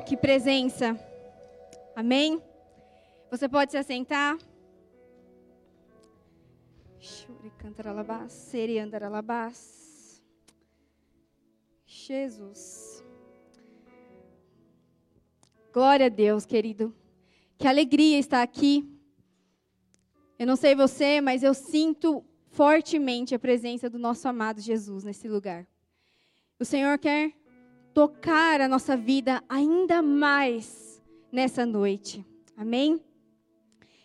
Que presença. Amém? Você pode se assentar. Jesus. Glória a Deus, querido. Que alegria estar aqui. Eu não sei você, mas eu sinto fortemente a presença do nosso amado Jesus nesse lugar. O Senhor quer tocar a nossa vida ainda mais nessa noite. Amém?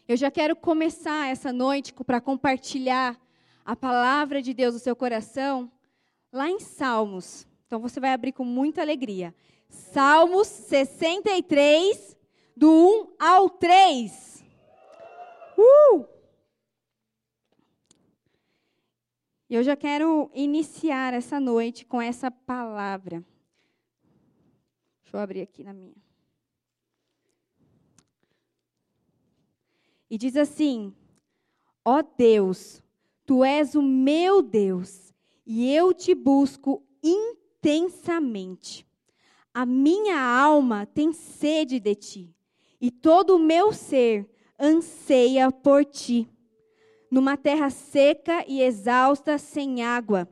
Eu já quero começar essa noite para compartilhar a palavra de Deus no seu coração lá em Salmos. Então você vai abrir com muita alegria. Salmos 63, do 1 ao 3. Uh! Eu já quero iniciar essa noite com essa palavra. Deixa eu abrir aqui na minha. E diz assim: Ó oh Deus, tu és o meu Deus, e eu te busco intensamente. A minha alma tem sede de ti, e todo o meu ser anseia por ti. Numa terra seca e exausta, sem água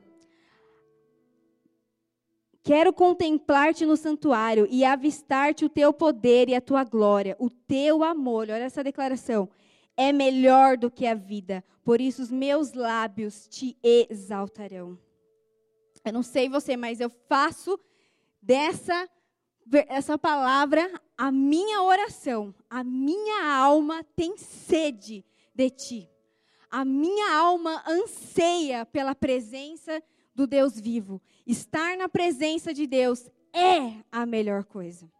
Quero contemplar-te no santuário e avistar-te o teu poder e a tua glória, o teu amor. Olha essa declaração. É melhor do que a vida, por isso os meus lábios te exaltarão. Eu não sei você, mas eu faço dessa essa palavra a minha oração. A minha alma tem sede de ti. A minha alma anseia pela presença de do Deus vivo. Estar na presença de Deus é a melhor coisa.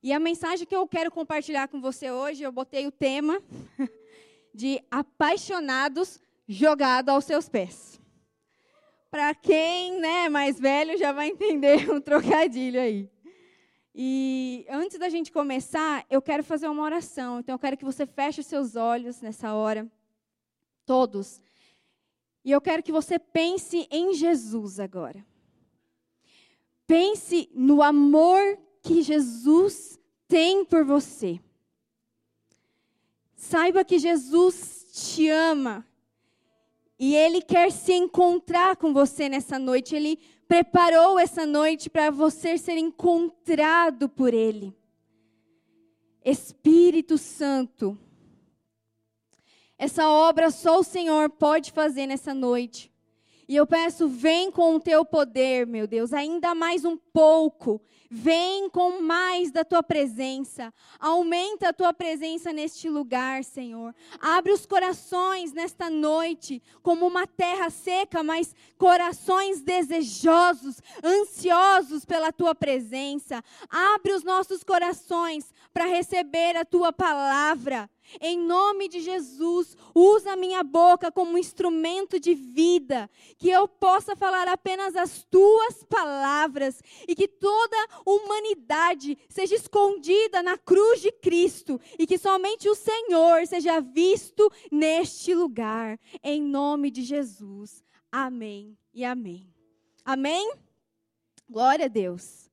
E a mensagem que eu quero compartilhar com você hoje, eu botei o tema de apaixonados jogado aos seus pés. Para quem né, mais velho já vai entender um trocadilho aí. E antes da gente começar, eu quero fazer uma oração. Então eu quero que você feche os seus olhos nessa hora. Todos. E eu quero que você pense em Jesus agora. Pense no amor que Jesus tem por você. Saiba que Jesus te ama. E Ele quer se encontrar com você nessa noite. Ele preparou essa noite para você ser encontrado por Ele. Espírito Santo, essa obra só o Senhor pode fazer nessa noite. E eu peço, vem com o teu poder, meu Deus, ainda mais um pouco. Vem com mais da tua presença. Aumenta a tua presença neste lugar, Senhor. Abre os corações nesta noite, como uma terra seca, mas corações desejosos, ansiosos pela tua presença. Abre os nossos corações para receber a tua palavra. Em nome de Jesus, usa a minha boca como instrumento de vida, que eu possa falar apenas as tuas palavras e que toda humanidade seja escondida na cruz de Cristo e que somente o Senhor seja visto neste lugar. Em nome de Jesus. Amém e amém. Amém? Glória a Deus.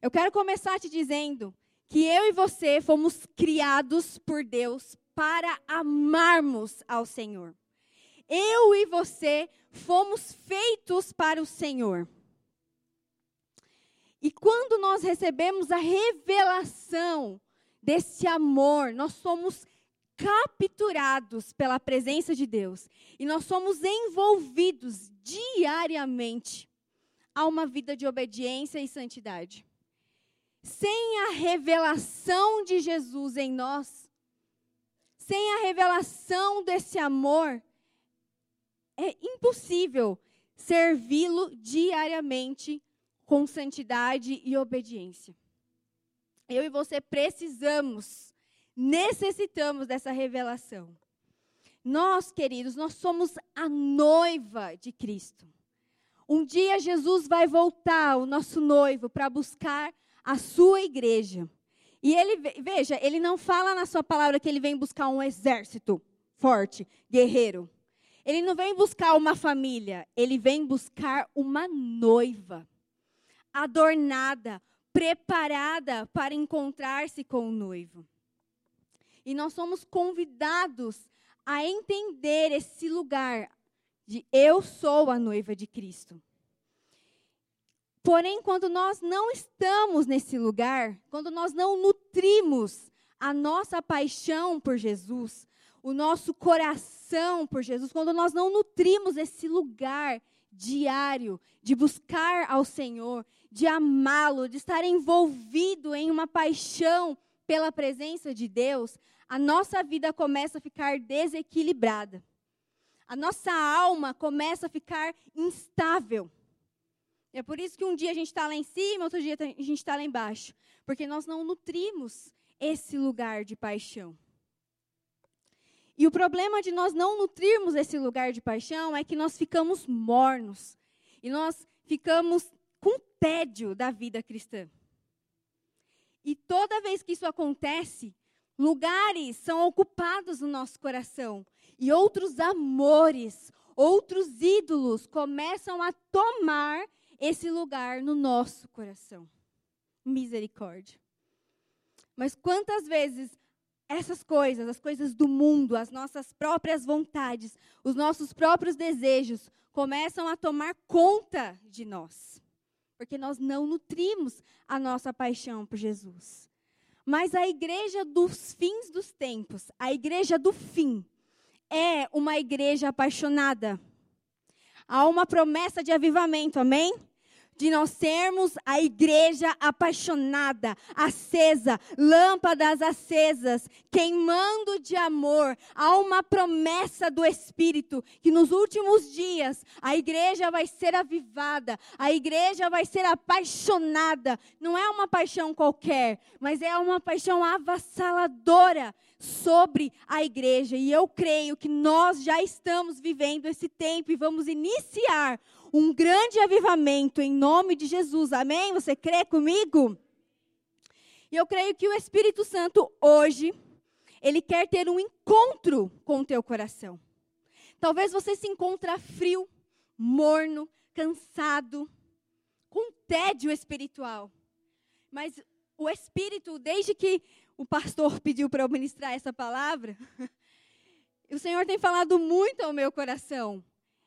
Eu quero começar te dizendo que eu e você fomos criados por Deus para amarmos ao Senhor. Eu e você fomos feitos para o Senhor. E quando nós recebemos a revelação desse amor, nós somos capturados pela presença de Deus e nós somos envolvidos diariamente a uma vida de obediência e santidade. Sem a revelação de Jesus em nós, sem a revelação desse amor, é impossível servi-lo diariamente com santidade e obediência. Eu e você precisamos, necessitamos dessa revelação. Nós, queridos, nós somos a noiva de Cristo. Um dia Jesus vai voltar, o nosso noivo, para buscar a sua igreja. E ele, veja, ele não fala na sua palavra que ele vem buscar um exército forte, guerreiro. Ele não vem buscar uma família, ele vem buscar uma noiva, adornada, preparada para encontrar-se com o noivo. E nós somos convidados a entender esse lugar de eu sou a noiva de Cristo. Porém, quando nós não estamos nesse lugar, quando nós não nutrimos a nossa paixão por Jesus, o nosso coração por Jesus, quando nós não nutrimos esse lugar diário de buscar ao Senhor, de amá-lo, de estar envolvido em uma paixão pela presença de Deus, a nossa vida começa a ficar desequilibrada. A nossa alma começa a ficar instável. É por isso que um dia a gente está lá em cima, outro dia a gente está lá embaixo. Porque nós não nutrimos esse lugar de paixão. E o problema de nós não nutrirmos esse lugar de paixão é que nós ficamos mornos. E nós ficamos com tédio da vida cristã. E toda vez que isso acontece, lugares são ocupados no nosso coração. E outros amores, outros ídolos começam a tomar esse lugar no nosso coração. Misericórdia. Mas quantas vezes essas coisas, as coisas do mundo, as nossas próprias vontades, os nossos próprios desejos, começam a tomar conta de nós. Porque nós não nutrimos a nossa paixão por Jesus. Mas a igreja dos fins dos tempos, a igreja do fim, é uma igreja apaixonada. Há uma promessa de avivamento, amém? De nós sermos a igreja apaixonada, acesa, lâmpadas acesas, queimando de amor. Há uma promessa do Espírito que nos últimos dias a igreja vai ser avivada, a igreja vai ser apaixonada. Não é uma paixão qualquer, mas é uma paixão avassaladora sobre a igreja. E eu creio que nós já estamos vivendo esse tempo e vamos iniciar um grande avivamento em nome de Jesus. Amém? Você crê comigo? E eu creio que o Espírito Santo hoje ele quer ter um encontro com o teu coração. Talvez você se encontre frio, morno, cansado, com tédio espiritual. Mas o Espírito, desde que o pastor pediu para eu ministrar essa palavra, o Senhor tem falado muito ao meu coração.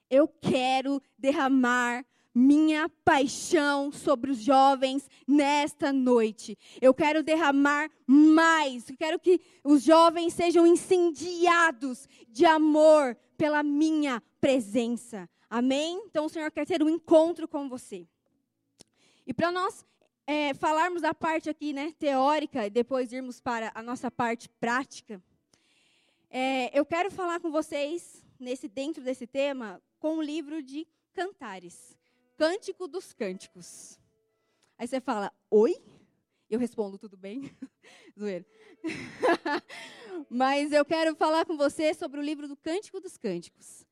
Eu quero derramar minha paixão sobre os jovens nesta noite. Eu quero derramar mais. Eu quero que os jovens sejam incendiados de amor pela minha presença. Amém? Então o Senhor quer ter um encontro com você. E para nós é, falarmos da parte aqui, né, teórica, e depois irmos para a nossa parte prática, é, eu quero falar com vocês nesse dentro desse tema com o livro de Cantares, Cântico dos Cânticos. Aí você fala, oi? Eu respondo, tudo bem? Zoeira. Mas eu quero falar com você sobre o livro do Cântico dos Cânticos.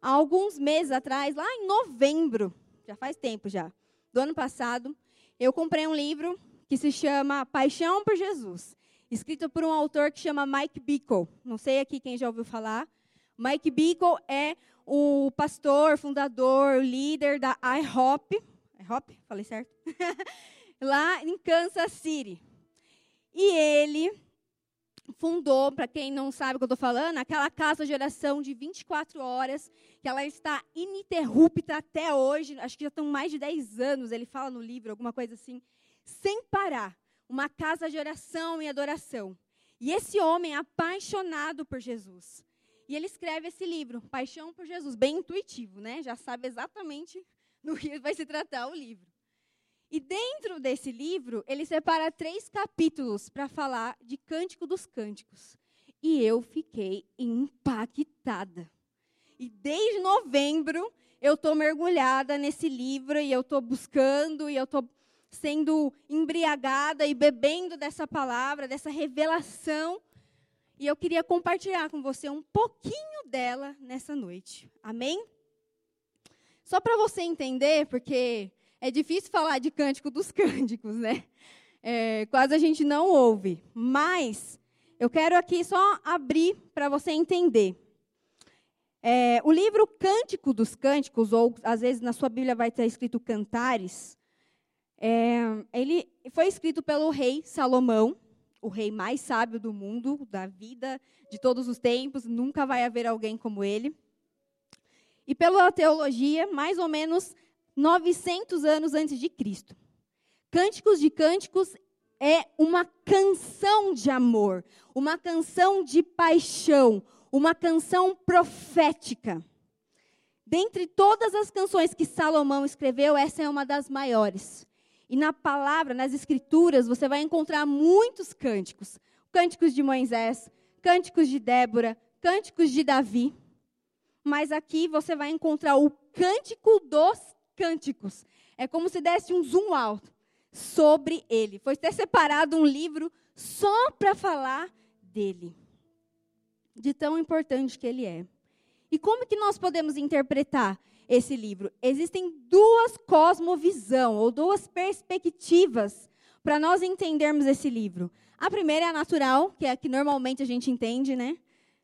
Há alguns meses atrás, lá em novembro, já faz tempo já, do ano passado, eu comprei um livro que se chama Paixão por Jesus, escrito por um autor que chama Mike Bickle. Não sei aqui quem já ouviu falar. Mike Bickle é o pastor, fundador, líder da IHOP, IHOP, falei certo? lá em Kansas City. E ele fundou, para quem não sabe o que eu estou falando, aquela casa de oração de 24 horas, que ela está ininterrupta até hoje, acho que já estão mais de 10 anos, ele fala no livro, alguma coisa assim, sem parar. Uma casa de oração e adoração. E esse homem apaixonado por Jesus. E ele escreve esse livro, Paixão por Jesus, bem intuitivo, né? Já sabe exatamente do que vai se tratar o livro. E dentro desse livro, ele separa três capítulos para falar de Cântico dos Cânticos. E eu fiquei impactada. E desde novembro, eu estou mergulhada nesse livro e eu estou buscando e eu estou sendo embriagada e bebendo dessa palavra, dessa revelação e eu queria compartilhar com você um pouquinho dela nessa noite. Amém? Só para você entender, porque é difícil falar de cântico dos cânticos, né? É, quase a gente não ouve. Mas eu quero aqui só abrir para você entender. É, o livro Cântico dos Cânticos, ou às vezes na sua Bíblia vai estar escrito Cantares, É, ele foi escrito pelo rei Salomão, o rei mais sábio do mundo, da vida, de todos os tempos, nunca vai haver alguém como ele. E pela teologia, mais ou menos 900 anos antes de Cristo. Cânticos de Cânticos é uma canção de amor, uma canção de paixão, uma canção profética. Dentre todas as canções que Salomão escreveu, essa é uma das maiores. E na palavra, nas escrituras, você vai encontrar muitos cânticos: cânticos de Moisés, cânticos de Débora, cânticos de Davi. Mas aqui você vai encontrar o cântico dos cânticos. É como se desse um zoom alto sobre ele. Foi ter separado um livro só para falar dele. De tão importante que ele é. E como que nós podemos interpretar esse livro. Existem duas cosmovisão ou duas perspectivas para nós entendermos esse livro. A primeira é a natural, que é a que normalmente a gente entende, né?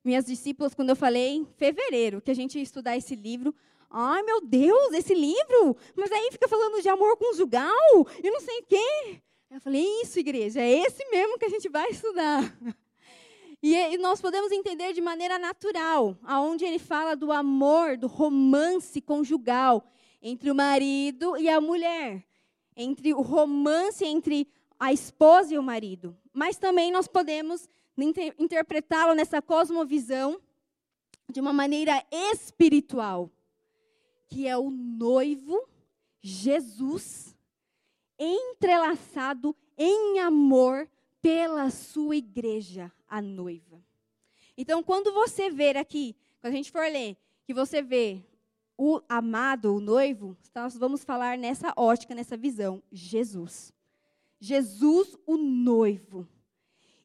Minhas discípulas, quando eu falei em fevereiro que a gente ia estudar esse livro, ai meu Deus, esse livro! Mas aí fica falando de amor conjugal e não sei o quê. Eu falei, isso, igreja, é esse mesmo que a gente vai estudar. E, nós podemos entender de maneira natural, aonde ele fala do amor, do romance conjugal entre o marido e a mulher, entre o romance entre a esposa e o marido. Mas também nós podemos inter interpretá-lo nessa cosmovisão de uma maneira espiritual, que é o noivo Jesus entrelaçado em amor pela sua igreja, a noiva. Então, quando você ver aqui, quando a gente for ler, que você vê o amado, o noivo, nós vamos falar nessa ótica, nessa visão, Jesus. Jesus, o noivo.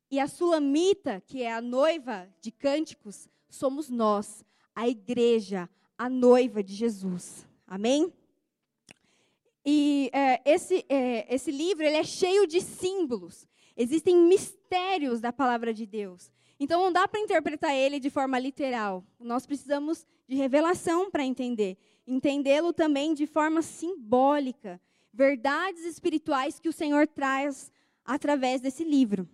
E a sulamita, que é a noiva de cânticos, somos nós, a igreja, a noiva de Jesus. Amém? E é, esse, é, esse livro ele é cheio de símbolos. Existem mistérios da palavra de Deus. Então não dá para interpretar ele de forma literal. Nós precisamos de revelação para entender. Entendê-lo também de forma simbólica. Verdades espirituais que o Senhor traz através desse livro.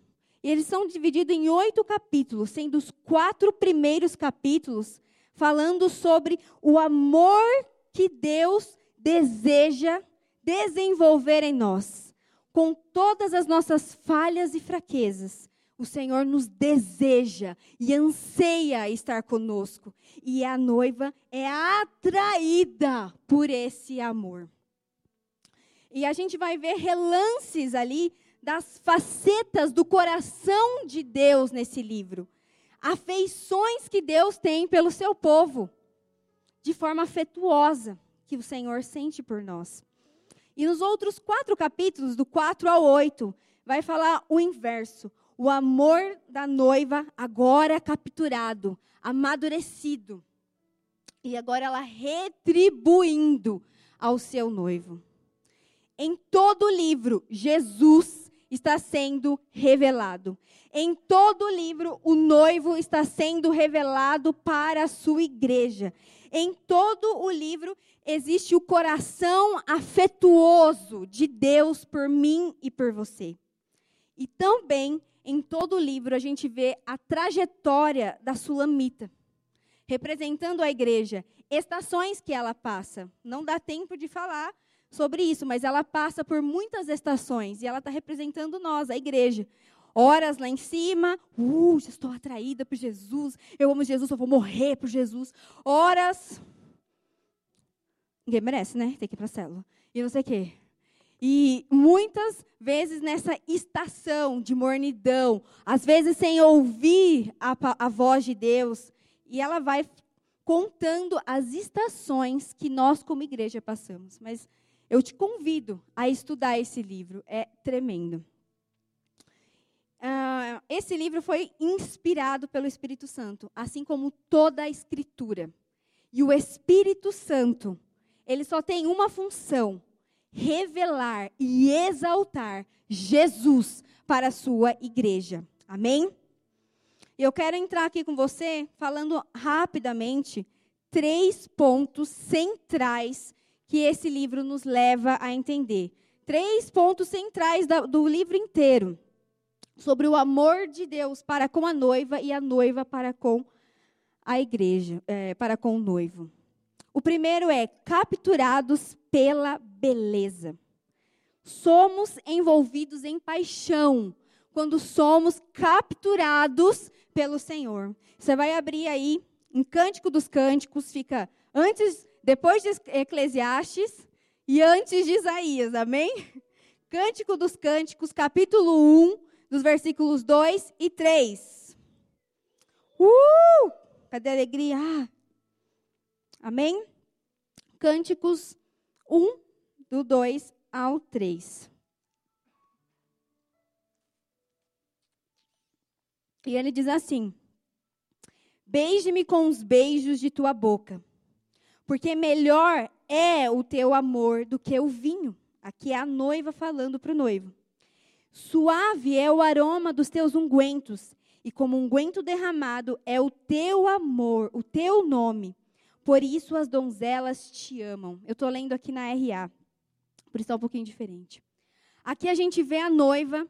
E eles são divididos em oito capítulos, sendo os quatro primeiros capítulos falando sobre o amor que Deus deseja desenvolver em nós com todas as nossas falhas e fraquezas, o Senhor nos deseja e anseia estar conosco. E a noiva é atraída por esse amor. E a gente vai ver relances ali das facetas do coração de Deus nesse livro. Afeições que Deus tem pelo seu povo, de forma afetuosa, que o Senhor sente por nós. E nos outros quatro capítulos, do 4 ao 8, vai falar o inverso. O amor da noiva agora capturado, amadurecido. E agora ela retribuindo ao seu noivo. Em todo o livro, Jesus está sendo revelado. Em todo o livro, o noivo está sendo revelado para a sua igreja. Em todo o livro existe o coração afetuoso de Deus por mim e por você. E também em todo o livro a gente vê a trajetória da Sulamita, representando a igreja, estações que ela passa. Não dá tempo de falar sobre isso, mas ela passa por muitas estações e ela está representando nós, a igreja. Horas lá em cima, uh, estou atraída por Jesus, eu amo Jesus, eu vou morrer por Jesus. Horas, ninguém merece, né? Tem que ir para a célula. E não sei o quê. E muitas vezes nessa estação de mornidão, às vezes sem ouvir a, a voz de Deus, e ela vai contando as estações que nós, como igreja, passamos. Mas eu te convido a estudar esse livro, é tremendo. Uh, esse livro foi inspirado pelo Espírito Santo, assim como toda a Escritura. E o Espírito Santo, ele só tem uma função: revelar e exaltar Jesus para a sua igreja. Amém? Eu quero entrar aqui com você falando rapidamente três pontos centrais que esse livro nos leva a entender. três pontos centrais do livro inteiro sobre o amor de Deus para com a noiva e a noiva para com a igreja, é, para com o noivo. O primeiro é capturados pela beleza. Somos envolvidos em paixão quando somos capturados pelo Senhor. Você vai abrir aí em Cântico dos Cânticos, fica antes, depois de Eclesiastes e antes de Isaías, amém? Cântico dos Cânticos, capítulo 1, dos versículos 2 e 3. Uh! Cadê a alegria? Ah. Amém? Cânticos 1, do 2 ao 3. E ele diz assim: Beije-me com os beijos de tua boca, porque melhor é o teu amor do que o vinho. Aqui é a noiva falando para o noivo. Suave é o aroma dos teus ungüentos, e como unguento derramado é o teu amor, o teu nome. Por isso as donzelas te amam. Eu estou lendo aqui na RA, por isso é um pouquinho diferente. Aqui a gente vê a noiva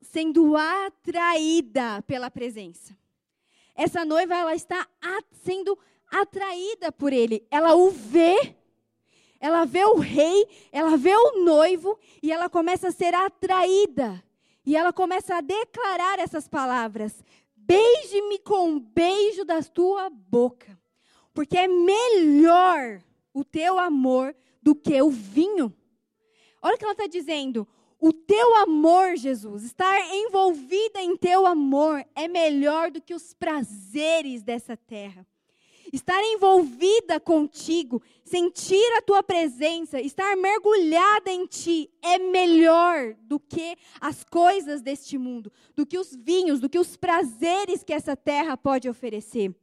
sendo atraída pela presença. Essa noiva ela está sendo atraída por ele. Ela o vê, ela vê o rei, ela vê o noivo e ela começa a ser atraída. E ela começa a declarar essas palavras: Beije-me com um beijo da tua boca, porque é melhor o teu amor do que o vinho. Olha o que ela está dizendo. O teu amor, Jesus, estar envolvida em teu amor é melhor do que os prazeres dessa terra. Estar envolvida contigo, sentir a tua presença, estar mergulhada em ti é melhor do que as coisas deste mundo, do que os vinhos, do que os prazeres que essa terra pode oferecer.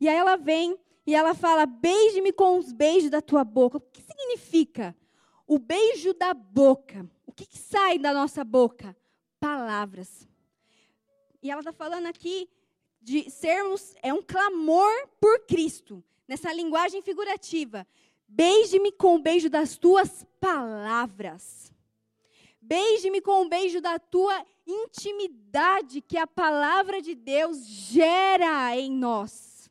E aí ela vem e ela fala: Beije-me com os beijos da tua boca. O que significa? o beijo da boca. O que, que sai da nossa boca? Palavras. E ela está falando aqui de sermos, é um clamor por Cristo, nessa linguagem figurativa. Beije-me com o beijo das tuas palavras. Beije-me com o beijo da tua intimidade que a palavra de Deus gera em nós.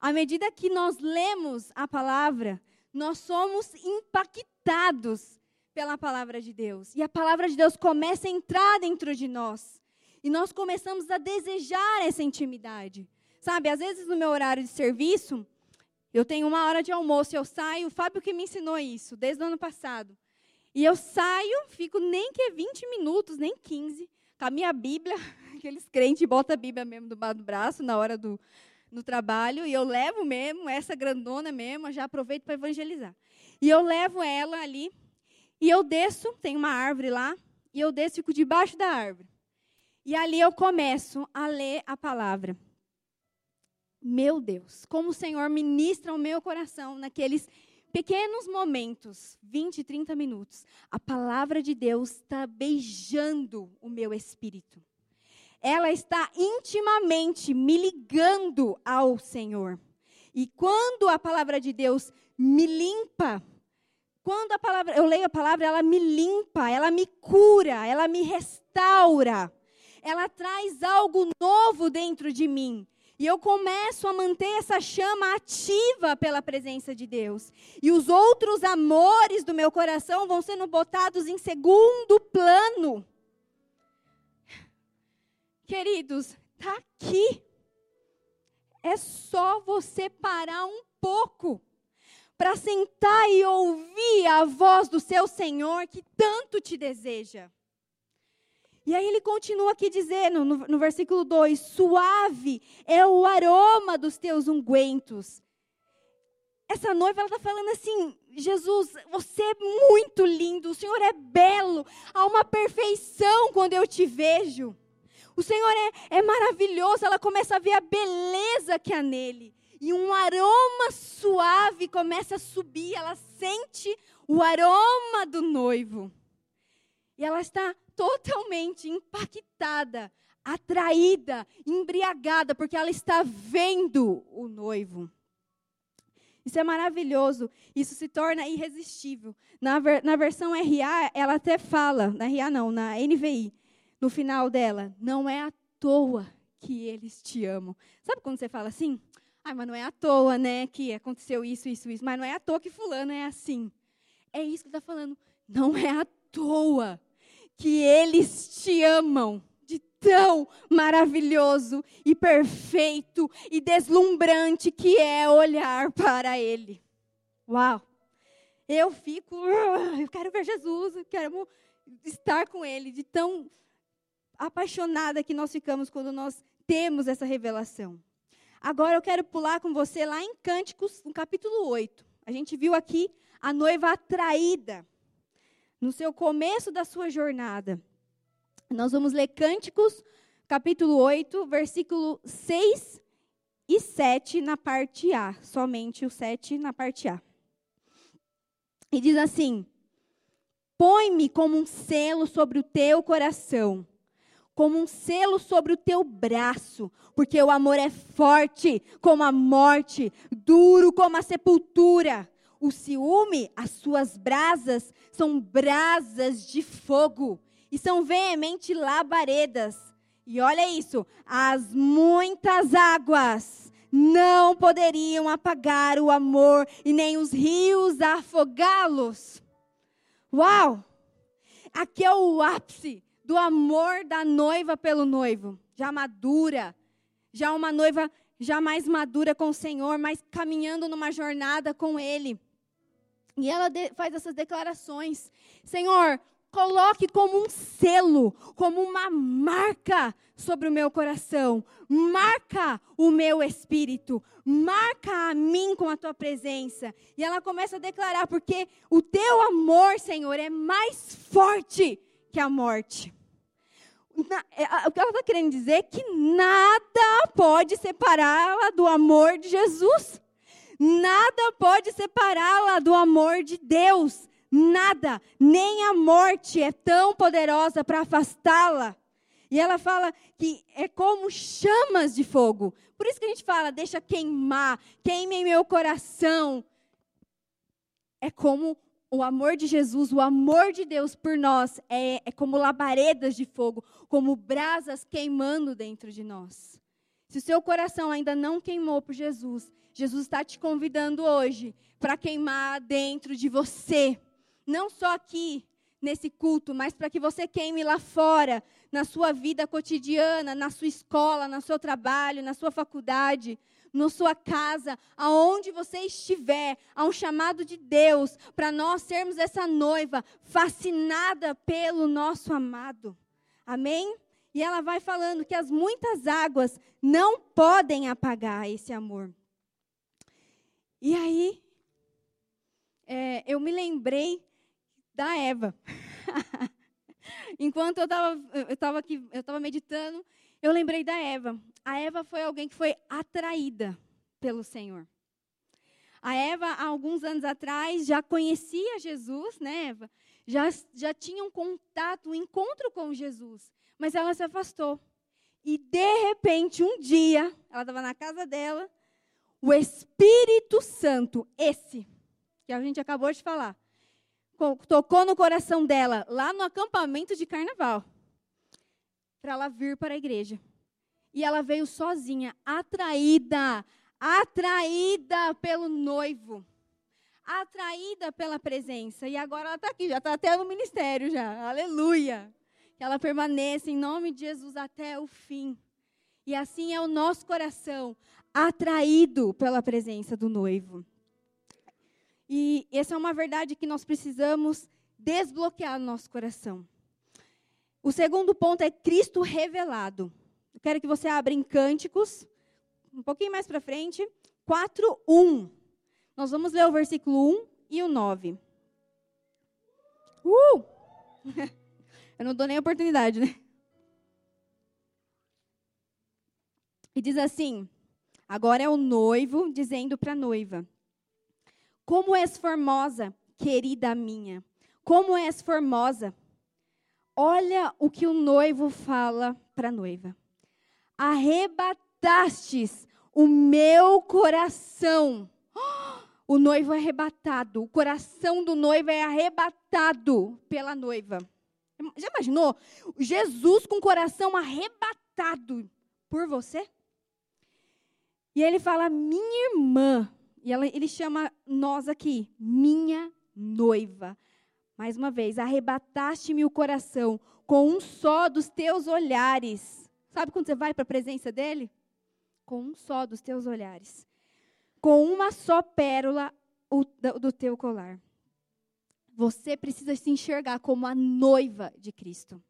À medida que nós lemos a palavra, nós somos impactados pela palavra de Deus. E a palavra de Deus começa a entrar dentro de nós. E nós começamos a desejar essa intimidade. Sabe, às vezes no meu horário de serviço, eu tenho uma hora de almoço, eu saio, o Fábio que me ensinou isso, desde o ano passado. E eu saio, fico nem que 20 minutos, nem 15, com a minha Bíblia, aqueles crentes botam a Bíblia mesmo do braço na hora do, no trabalho e eu levo mesmo, essa grandona mesmo, já aproveito para evangelizar. E eu levo ela ali e eu desço, tem uma árvore lá, e eu desço fico debaixo da árvore. E ali eu começo a ler a palavra. Meu Deus, como o Senhor ministra o meu coração naqueles pequenos momentos, 20, 30 minutos. A palavra de Deus está beijando o meu espírito ela está intimamente me ligando ao Senhor. E quando a palavra de Deus me limpa, quando a palavra, eu leio a palavra, ela me limpa, ela me cura, ela me restaura. Ela traz algo novo dentro de mim. E eu começo a manter essa chama ativa pela presença de Deus. E os outros amores do meu coração vão sendo botados em segundo plano. Queridos, está aqui. É só você parar um pouco para sentar e ouvir a voz do seu Senhor que tanto te deseja. E aí ele continua aqui dizendo, no, no versículo 2: Suave é o aroma dos teus ungüentos. Essa noiva, ela está falando assim: Jesus, você é muito lindo, o Senhor é belo, há uma perfeição quando eu te vejo. O Senhor é, é maravilhoso, ela começa a ver a beleza que há nele. E um aroma suave começa a subir, ela sente o aroma do noivo. E ela está totalmente impactada, atraída, embriagada, porque ela está vendo o noivo. Isso é maravilhoso. Isso se torna irresistível. Na, ver, na versão RA, ela até fala, na RA não, na NVI, no final dela, não é à toa que eles te amam. Sabe quando você fala assim? Ah, mas não é à toa, né, que aconteceu isso, isso, isso. Mas não é à toa que fulano é assim. É isso que está falando. Não é à toa que eles te amam de tão maravilhoso e perfeito e deslumbrante que é olhar para Ele. Uau! Eu fico, eu quero ver Jesus, eu quero estar com Ele, de tão apaixonada que nós ficamos quando nós temos essa revelação. Agora eu quero pular com você lá em Cânticos, no capítulo 8. A gente viu aqui a noiva atraída no seu começo da sua jornada. Nós vamos ler Cânticos, capítulo 8, versículo 6 e 7 na parte A, somente o 7 na parte A. E diz assim: Põe-me como um selo sobre o teu coração como um selo sobre o teu braço, porque o amor é forte como a morte, duro como a sepultura. O ciúme, as suas brasas, são brasas de fogo e são veemente labaredas. E olha isso, as muitas águas não poderiam apagar o amor e nem os rios afogá-los. Uau! Aqui é o ápice do amor da noiva pelo noivo, já madura, já uma noiva já mais madura com o Senhor, mas caminhando numa jornada com Ele. E ela faz essas declarações: Senhor, coloque como um selo, como uma marca sobre o meu coração, marca o meu espírito, marca a mim com a tua presença. E ela começa a declarar: porque o teu amor, Senhor, é mais forte que a morte. É, o que ela está querendo dizer é que nada pode separá-la do amor de Jesus. Nada pode separá-la do amor de Deus. Nada, nem a morte é tão poderosa para afastá-la. E ela fala que é como chamas de fogo. Por isso que a gente fala, deixa queimar, queime meu coração. É como o amor de Jesus, o amor de Deus por nós é, é como labaredas de fogo, como brasas queimando dentro de nós. Se o seu coração ainda não queimou por Jesus, Jesus está te convidando hoje para queimar dentro de você. Não só aqui, nesse culto, mas para que você queime lá fora, na sua vida cotidiana, na sua escola, no seu trabalho, na sua faculdade na sua casa, aonde você estiver, há um chamado de Deus para nós sermos essa noiva fascinada pelo nosso amado. Amém? E ela vai falando que as muitas águas não podem apagar esse amor. E aí, é, eu me lembrei da Eva. Enquanto eu estava eu tava aqui, eu estava meditando, eu lembrei da Eva a Eva foi alguém que foi atraída pelo Senhor. A Eva, há alguns anos atrás, já conhecia Jesus, né, Eva? Já, já tinha um contato, um encontro com Jesus. Mas ela se afastou. E, de repente, um dia, ela estava na casa dela, o Espírito Santo, esse, que a gente acabou de falar, tocou no coração dela, lá no acampamento de carnaval, para ela vir para a igreja. E ela veio sozinha, atraída, atraída pelo noivo, atraída pela presença. E agora ela está aqui, já está até no ministério já. Aleluia. Que ela permaneça em nome de Jesus até o fim. E assim é o nosso coração, atraído pela presença do noivo. E essa é uma verdade que nós precisamos desbloquear no nosso coração. O segundo ponto é Cristo revelado. Eu quero que você abra em Cânticos, um pouquinho mais para frente, 4, 1. Nós vamos ler o versículo 1 e o 9. Uh! Eu não dou nem oportunidade, né? E diz assim: agora é o noivo dizendo para a noiva: Como és formosa, querida minha, como és formosa. Olha o que o noivo fala para a noiva arrebatastes o meu coração. o noivo é arrebatado, o coração do noivo é arrebatado pela noiva. Já imaginou? Jesus com o coração arrebatado por você? E ele fala, minha irmã. E ela, ele chama nós aqui, minha noiva. Mais uma vez, arrebataste-me o coração com um só dos teus olhares. Sabe quando você vai para a presença dele? Com um só dos teus olhares. Com uma só pérola do teu colar. Você precisa se enxergar como a noiva de Cristo.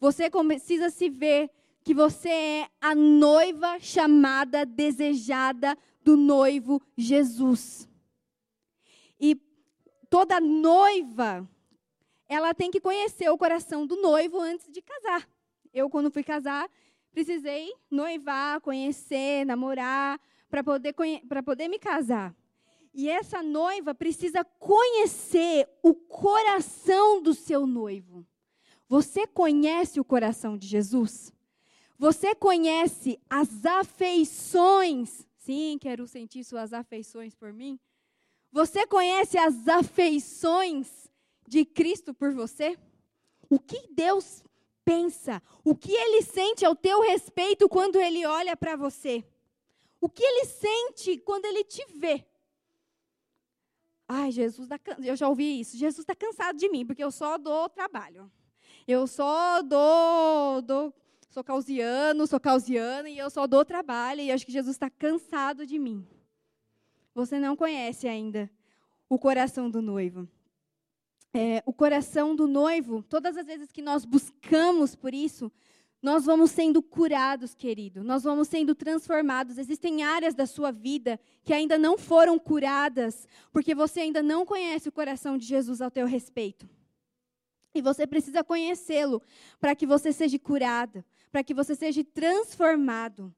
Você precisa se ver que você é a noiva chamada, desejada do noivo Jesus. E toda noiva, ela tem que conhecer o coração do noivo antes de casar. Eu, quando fui casar, precisei noivar, conhecer, namorar, para poder, poder me casar. E essa noiva precisa conhecer o coração do seu noivo. Você conhece o coração de Jesus? Você conhece as afeições? Sim, quero sentir suas afeições por mim. Você conhece as afeições de Cristo por você? O que Deus pensa? O que ele sente ao teu respeito quando ele olha para você? O que ele sente quando ele te vê? Ai, Jesus, tá eu já ouvi isso. Jesus está cansado de mim, porque eu só dou trabalho. Eu só dou, dou sou causiano, sou causiana e eu só dou trabalho e acho que Jesus está cansado de mim. Você não conhece ainda o coração do noivo. É, o coração do noivo, todas as vezes que nós buscamos por isso, nós vamos sendo curados, querido. Nós vamos sendo transformados. Existem áreas da sua vida que ainda não foram curadas, porque você ainda não conhece o coração de Jesus ao teu respeito. E você precisa conhecê-lo para que você seja curado, para que você seja transformado.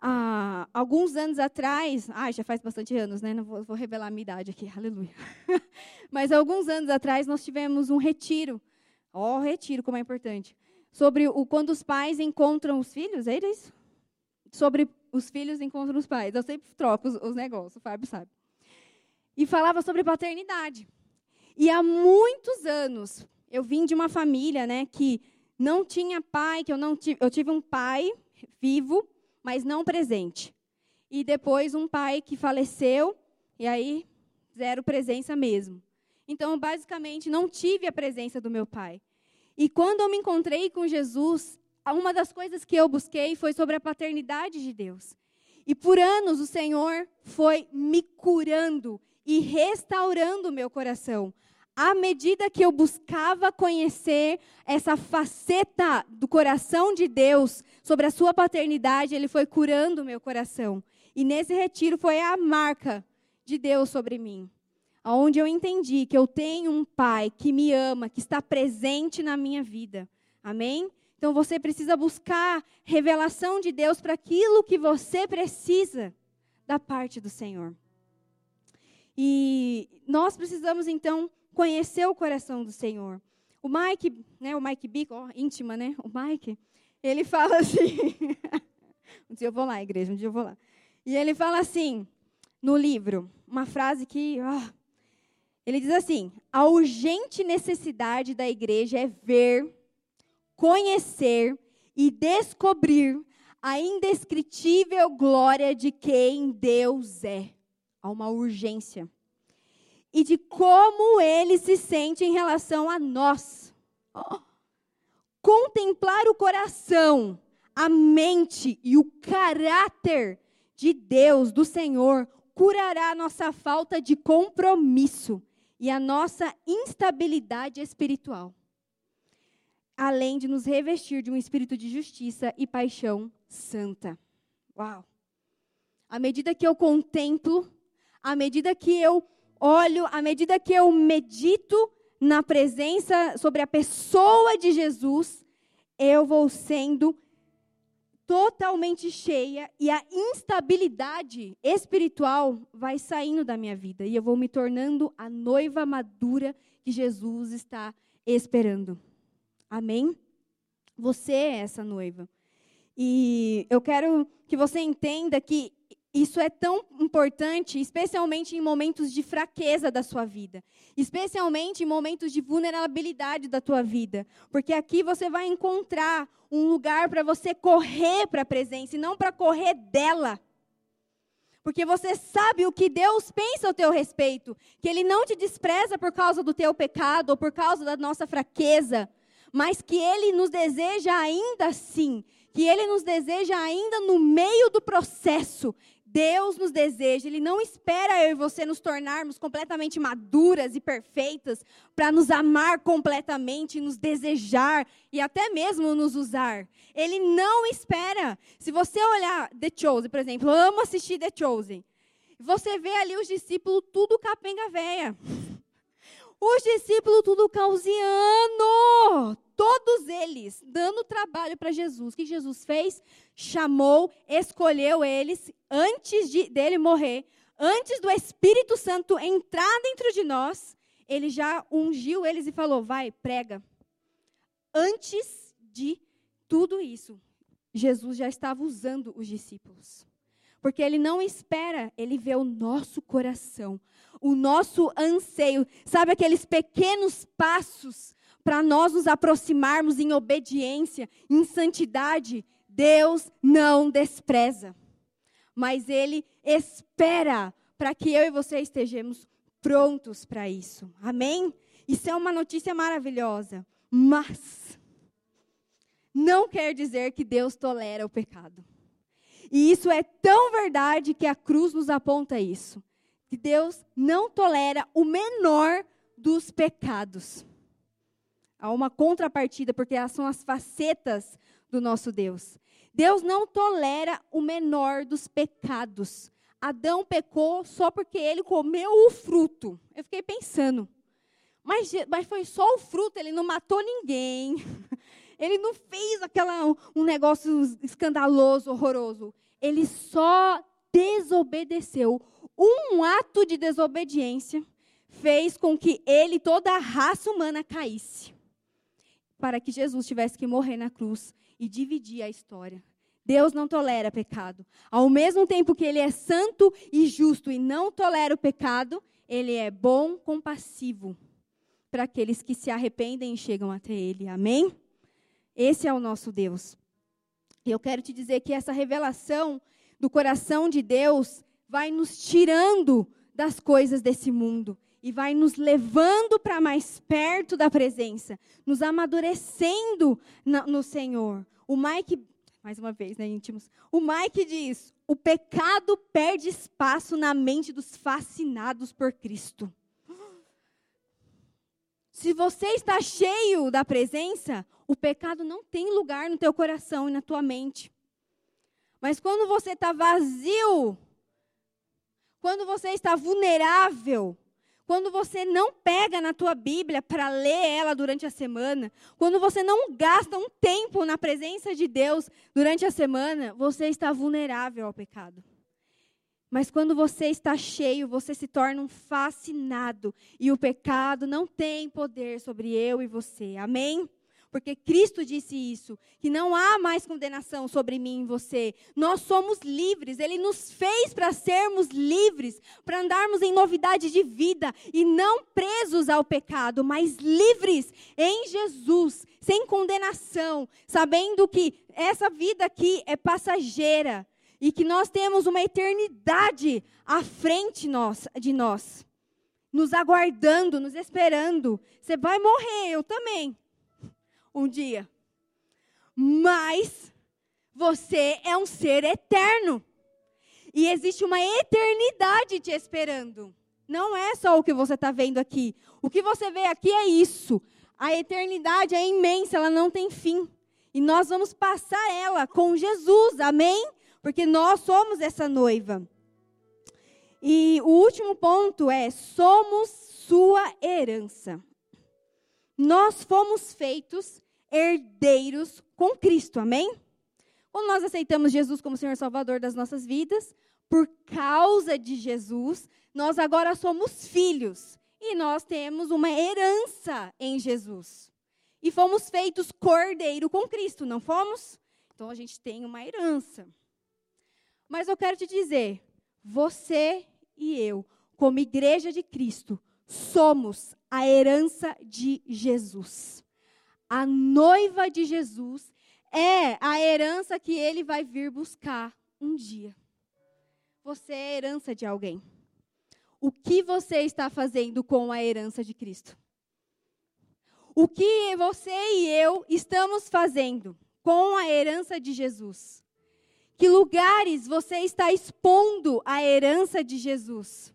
Ah, alguns anos atrás, ah, já faz bastante anos, né? Não vou, vou revelar a minha idade aqui, aleluia. Mas alguns anos atrás nós tivemos um retiro. Ó, oh, retiro, como é importante. Sobre o quando os pais encontram os filhos, é isso? Sobre os filhos encontram os pais. Eu sempre troco os, os negócios, o Fábio sabe. E falava sobre paternidade. E há muitos anos, eu vim de uma família, né, que não tinha pai, que eu não tive, eu tive um pai vivo, mas não presente. E depois um pai que faleceu, e aí zero presença mesmo. Então, basicamente, não tive a presença do meu pai. E quando eu me encontrei com Jesus, uma das coisas que eu busquei foi sobre a paternidade de Deus. E por anos o Senhor foi me curando e restaurando o meu coração à medida que eu buscava conhecer essa faceta do coração de Deus sobre a sua paternidade, ele foi curando o meu coração. E nesse retiro foi a marca de Deus sobre mim, onde eu entendi que eu tenho um pai que me ama, que está presente na minha vida. Amém? Então você precisa buscar revelação de Deus para aquilo que você precisa da parte do Senhor. E nós precisamos então conhecer o coração do Senhor. O Mike, né, o Mike Bico, ó, íntima, né? O Mike, ele fala assim. um dia eu vou lá, igreja, um dia eu vou lá. E ele fala assim, no livro, uma frase que. Oh, ele diz assim: a urgente necessidade da igreja é ver, conhecer e descobrir a indescritível glória de quem Deus é. Há uma urgência e de como ele se sente em relação a nós. Contemplar o coração, a mente e o caráter de Deus, do Senhor, curará a nossa falta de compromisso e a nossa instabilidade espiritual, além de nos revestir de um espírito de justiça e paixão santa. Uau! À medida que eu contemplo, à medida que eu olho, à medida que eu medito na presença, sobre a pessoa de Jesus, eu vou sendo totalmente cheia e a instabilidade espiritual vai saindo da minha vida e eu vou me tornando a noiva madura que Jesus está esperando. Amém? Você é essa noiva. E eu quero que você entenda que isso é tão importante, especialmente em momentos de fraqueza da sua vida, especialmente em momentos de vulnerabilidade da tua vida, porque aqui você vai encontrar um lugar para você correr para a presença e não para correr dela. Porque você sabe o que Deus pensa ao teu respeito, que ele não te despreza por causa do teu pecado ou por causa da nossa fraqueza, mas que ele nos deseja ainda assim, que ele nos deseja ainda no meio do processo, Deus nos deseja, Ele não espera eu e você nos tornarmos completamente maduras e perfeitas para nos amar completamente, nos desejar e até mesmo nos usar. Ele não espera. Se você olhar The Chosen, por exemplo, eu amo assistir The Chosen. Você vê ali os discípulos tudo capenga véia. Os discípulos tudo causiano. Todos eles dando trabalho para Jesus. O que Jesus fez? Chamou, escolheu eles antes de, dele morrer, antes do Espírito Santo entrar dentro de nós. Ele já ungiu eles e falou: vai, prega. Antes de tudo isso, Jesus já estava usando os discípulos. Porque ele não espera, ele vê o nosso coração, o nosso anseio, sabe aqueles pequenos passos para nós nos aproximarmos em obediência, em santidade, Deus não despreza. Mas Ele espera para que eu e você estejamos prontos para isso. Amém? Isso é uma notícia maravilhosa. Mas não quer dizer que Deus tolera o pecado. E isso é tão verdade que a cruz nos aponta isso que Deus não tolera o menor dos pecados. Há uma contrapartida, porque são as facetas do nosso Deus. Deus não tolera o menor dos pecados. Adão pecou só porque ele comeu o fruto. Eu fiquei pensando, mas, mas foi só o fruto, ele não matou ninguém. Ele não fez aquela, um negócio escandaloso, horroroso. Ele só desobedeceu um ato de desobediência fez com que ele toda a raça humana caísse. Para que Jesus tivesse que morrer na cruz e dividir a história. Deus não tolera pecado. Ao mesmo tempo que ele é santo e justo e não tolera o pecado, ele é bom, compassivo para aqueles que se arrependem e chegam até ele. Amém? Esse é o nosso Deus. E eu quero te dizer que essa revelação do coração de Deus vai nos tirando das coisas desse mundo e vai nos levando para mais perto da presença, nos amadurecendo no Senhor. O Mike, mais uma vez, né, íntimos? O Mike diz: o pecado perde espaço na mente dos fascinados por Cristo. Se você está cheio da presença, o pecado não tem lugar no teu coração e na tua mente. Mas quando você está vazio quando você está vulnerável, quando você não pega na tua Bíblia para ler ela durante a semana, quando você não gasta um tempo na presença de Deus durante a semana, você está vulnerável ao pecado. Mas quando você está cheio, você se torna um fascinado e o pecado não tem poder sobre eu e você. Amém? Porque Cristo disse isso, que não há mais condenação sobre mim e você. Nós somos livres, Ele nos fez para sermos livres, para andarmos em novidade de vida e não presos ao pecado, mas livres em Jesus, sem condenação, sabendo que essa vida aqui é passageira e que nós temos uma eternidade à frente de nós, nos aguardando, nos esperando. Você vai morrer, eu também um dia. Mas você é um ser eterno. E existe uma eternidade te esperando. Não é só o que você está vendo aqui. O que você vê aqui é isso. A eternidade é imensa, ela não tem fim. E nós vamos passar ela com Jesus, amém? Porque nós somos essa noiva. E o último ponto é: somos sua herança. Nós fomos feitos herdeiros com Cristo, amém? Quando nós aceitamos Jesus como Senhor Salvador das nossas vidas, por causa de Jesus, nós agora somos filhos e nós temos uma herança em Jesus. E fomos feitos cordeiro com Cristo, não fomos? Então a gente tem uma herança. Mas eu quero te dizer, você e eu, como igreja de Cristo, somos a herança de Jesus. A noiva de Jesus é a herança que ele vai vir buscar um dia. Você é herança de alguém. O que você está fazendo com a herança de Cristo? O que você e eu estamos fazendo com a herança de Jesus? Que lugares você está expondo a herança de Jesus?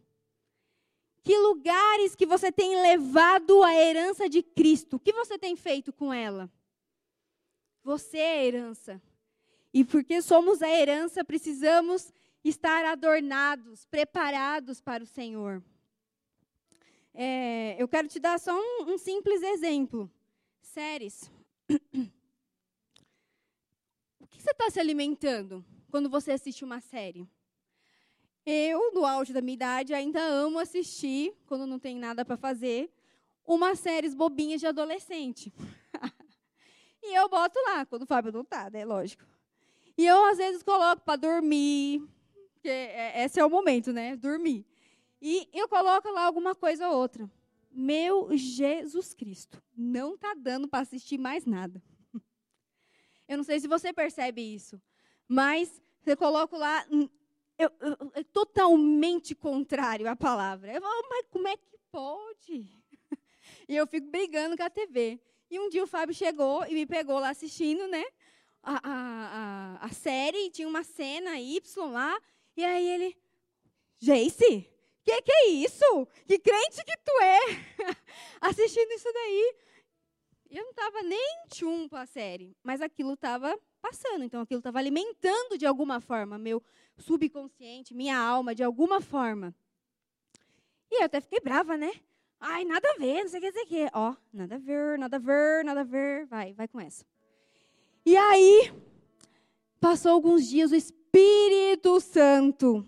Que lugares que você tem levado a herança de Cristo? O que você tem feito com ela? Você é a herança. E porque somos a herança, precisamos estar adornados, preparados para o Senhor. É, eu quero te dar só um, um simples exemplo. Séries. O que você está se alimentando quando você assiste uma série? Eu, no auge da minha idade, ainda amo assistir, quando não tem nada para fazer, umas séries bobinhas de adolescente. e eu boto lá, quando o Fábio não está, né? Lógico. E eu, às vezes, coloco para dormir, porque é, esse é o momento, né? Dormir. E eu coloco lá alguma coisa ou outra. Meu Jesus Cristo, não está dando para assistir mais nada. Eu não sei se você percebe isso, mas você coloca lá eu, eu, é totalmente contrário à palavra. Eu falo, mas como é que pode? E eu fico brigando com a TV. E um dia o Fábio chegou e me pegou lá assistindo, né? A, a, a, a série, tinha uma cena Y lá. E aí ele, Jace, que que é isso? Que crente que tu é? Assistindo isso daí. Eu não estava nem tchum para a série, mas aquilo estava passando. Então aquilo estava alimentando de alguma forma meu subconsciente, minha alma, de alguma forma. E eu até fiquei brava, né? Ai, nada a ver, não sei o que, não sei o que. Ó, nada a ver, nada a ver, nada a ver. Vai, vai com essa. E aí, passou alguns dias, o Espírito Santo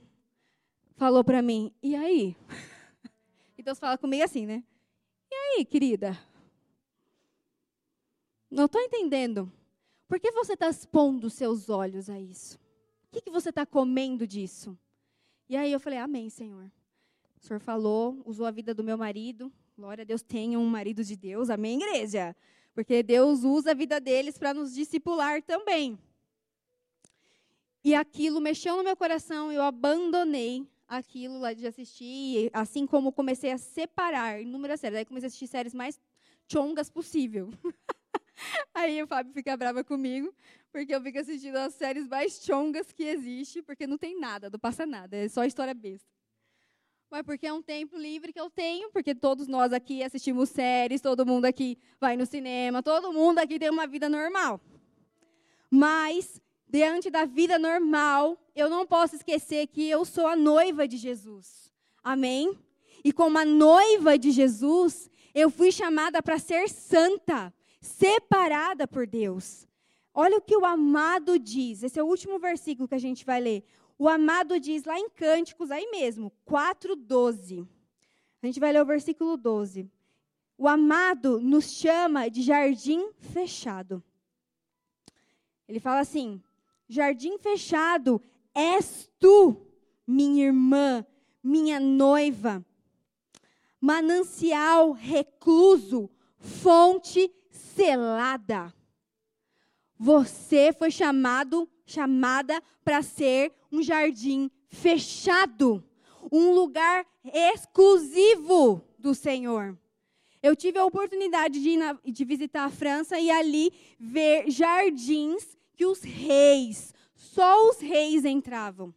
falou para mim, e aí? Então você fala comigo assim, né? E aí, querida? Não estou entendendo. Por que você está expondo seus olhos a isso? Que, que você está comendo disso? E aí eu falei, amém, Senhor. O Senhor falou, usou a vida do meu marido. Glória a Deus, tenha um marido de Deus. Amém, igreja? Porque Deus usa a vida deles para nos discipular também. E aquilo mexeu no meu coração, eu abandonei aquilo lá de assistir, assim como comecei a separar inúmeras séries. Aí comecei a assistir séries mais chongas possível. Aí o Fábio fica brava comigo, porque eu fico assistindo as séries mais chongas que existe, porque não tem nada, não passa nada, é só história besta. Mas porque é um tempo livre que eu tenho, porque todos nós aqui assistimos séries, todo mundo aqui vai no cinema, todo mundo aqui tem uma vida normal. Mas, diante da vida normal, eu não posso esquecer que eu sou a noiva de Jesus. Amém? E como a noiva de Jesus, eu fui chamada para ser santa separada por Deus. Olha o que o amado diz, esse é o último versículo que a gente vai ler. O amado diz lá em Cânticos, aí mesmo, 4,12. A gente vai ler o versículo 12. O amado nos chama de jardim fechado. Ele fala assim: Jardim fechado és tu, minha irmã, minha noiva, manancial recluso, fonte selada. Você foi chamado, chamada para ser um jardim fechado, um lugar exclusivo do Senhor. Eu tive a oportunidade de, na, de visitar a França e ali ver jardins que os reis, só os reis entravam.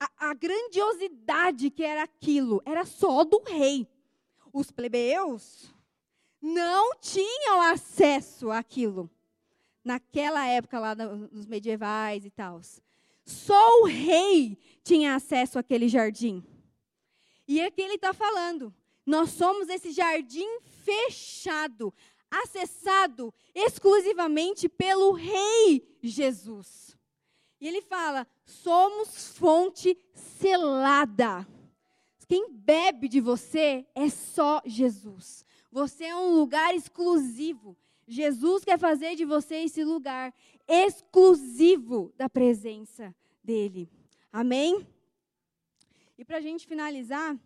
A, a grandiosidade que era aquilo era só do rei. Os plebeus, não tinham acesso àquilo. Naquela época, lá nos medievais e tal. Só o rei tinha acesso àquele jardim. E aqui ele está falando: nós somos esse jardim fechado, acessado exclusivamente pelo Rei Jesus. E ele fala: somos fonte selada. Quem bebe de você é só Jesus. Você é um lugar exclusivo. Jesus quer fazer de você esse lugar exclusivo da presença dele. Amém? E para a gente finalizar,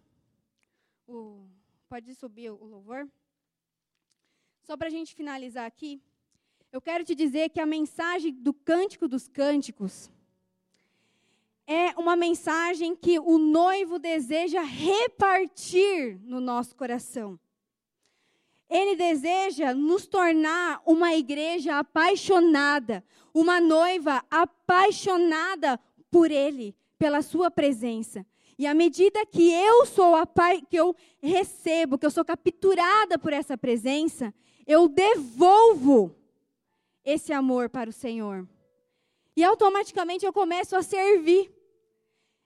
o, pode subir o louvor? Só para a gente finalizar aqui, eu quero te dizer que a mensagem do Cântico dos Cânticos é uma mensagem que o noivo deseja repartir no nosso coração. Ele deseja nos tornar uma igreja apaixonada, uma noiva apaixonada por Ele, pela Sua presença. E à medida que eu sou que eu recebo, que eu sou capturada por essa presença, eu devolvo esse amor para o Senhor. E automaticamente eu começo a servir.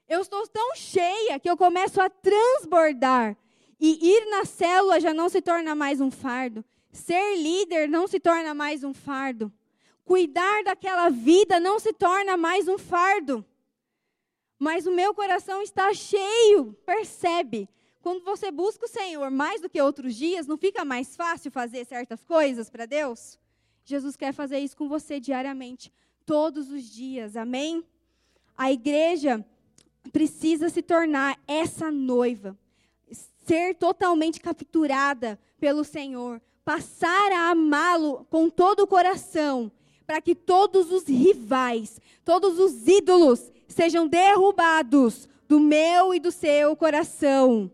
Eu estou tão cheia que eu começo a transbordar. E ir na célula já não se torna mais um fardo. Ser líder não se torna mais um fardo. Cuidar daquela vida não se torna mais um fardo. Mas o meu coração está cheio, percebe? Quando você busca o Senhor mais do que outros dias, não fica mais fácil fazer certas coisas para Deus? Jesus quer fazer isso com você diariamente, todos os dias, amém? A igreja precisa se tornar essa noiva, ser totalmente capturada pelo Senhor, passar a amá-lo com todo o coração, para que todos os rivais, todos os ídolos sejam derrubados do meu e do seu coração.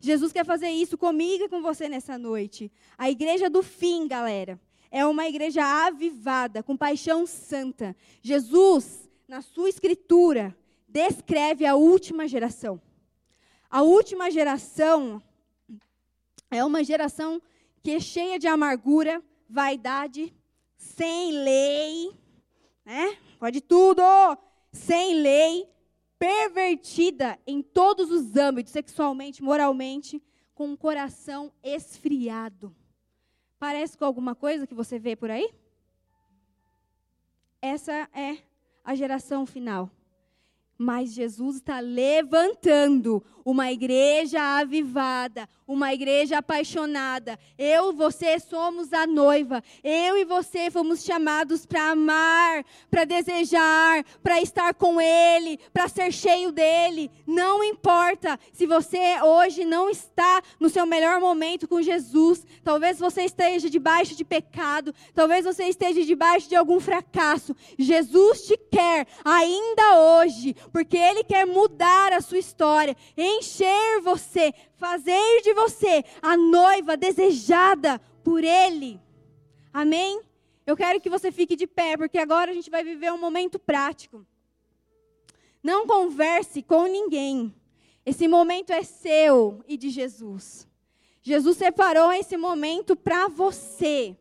Jesus quer fazer isso comigo e com você nessa noite. A igreja do fim, galera, é uma igreja avivada, com paixão santa. Jesus, na sua escritura, descreve a última geração. A última geração é uma geração que é cheia de amargura, vaidade, sem lei, né? Pode tudo, sem lei, pervertida em todos os âmbitos, sexualmente, moralmente, com um coração esfriado. Parece com alguma coisa que você vê por aí? Essa é a geração final. Mas Jesus está levantando uma igreja avivada, uma igreja apaixonada. Eu você somos a noiva. Eu e você fomos chamados para amar, para desejar, para estar com Ele, para ser cheio dele. Não importa se você hoje não está no seu melhor momento com Jesus. Talvez você esteja debaixo de pecado. Talvez você esteja debaixo de algum fracasso. Jesus te quer ainda hoje, porque Ele quer mudar a sua história encher você, fazer de você a noiva desejada por Ele. Amém? Eu quero que você fique de pé, porque agora a gente vai viver um momento prático. Não converse com ninguém. Esse momento é seu e de Jesus. Jesus separou esse momento para você.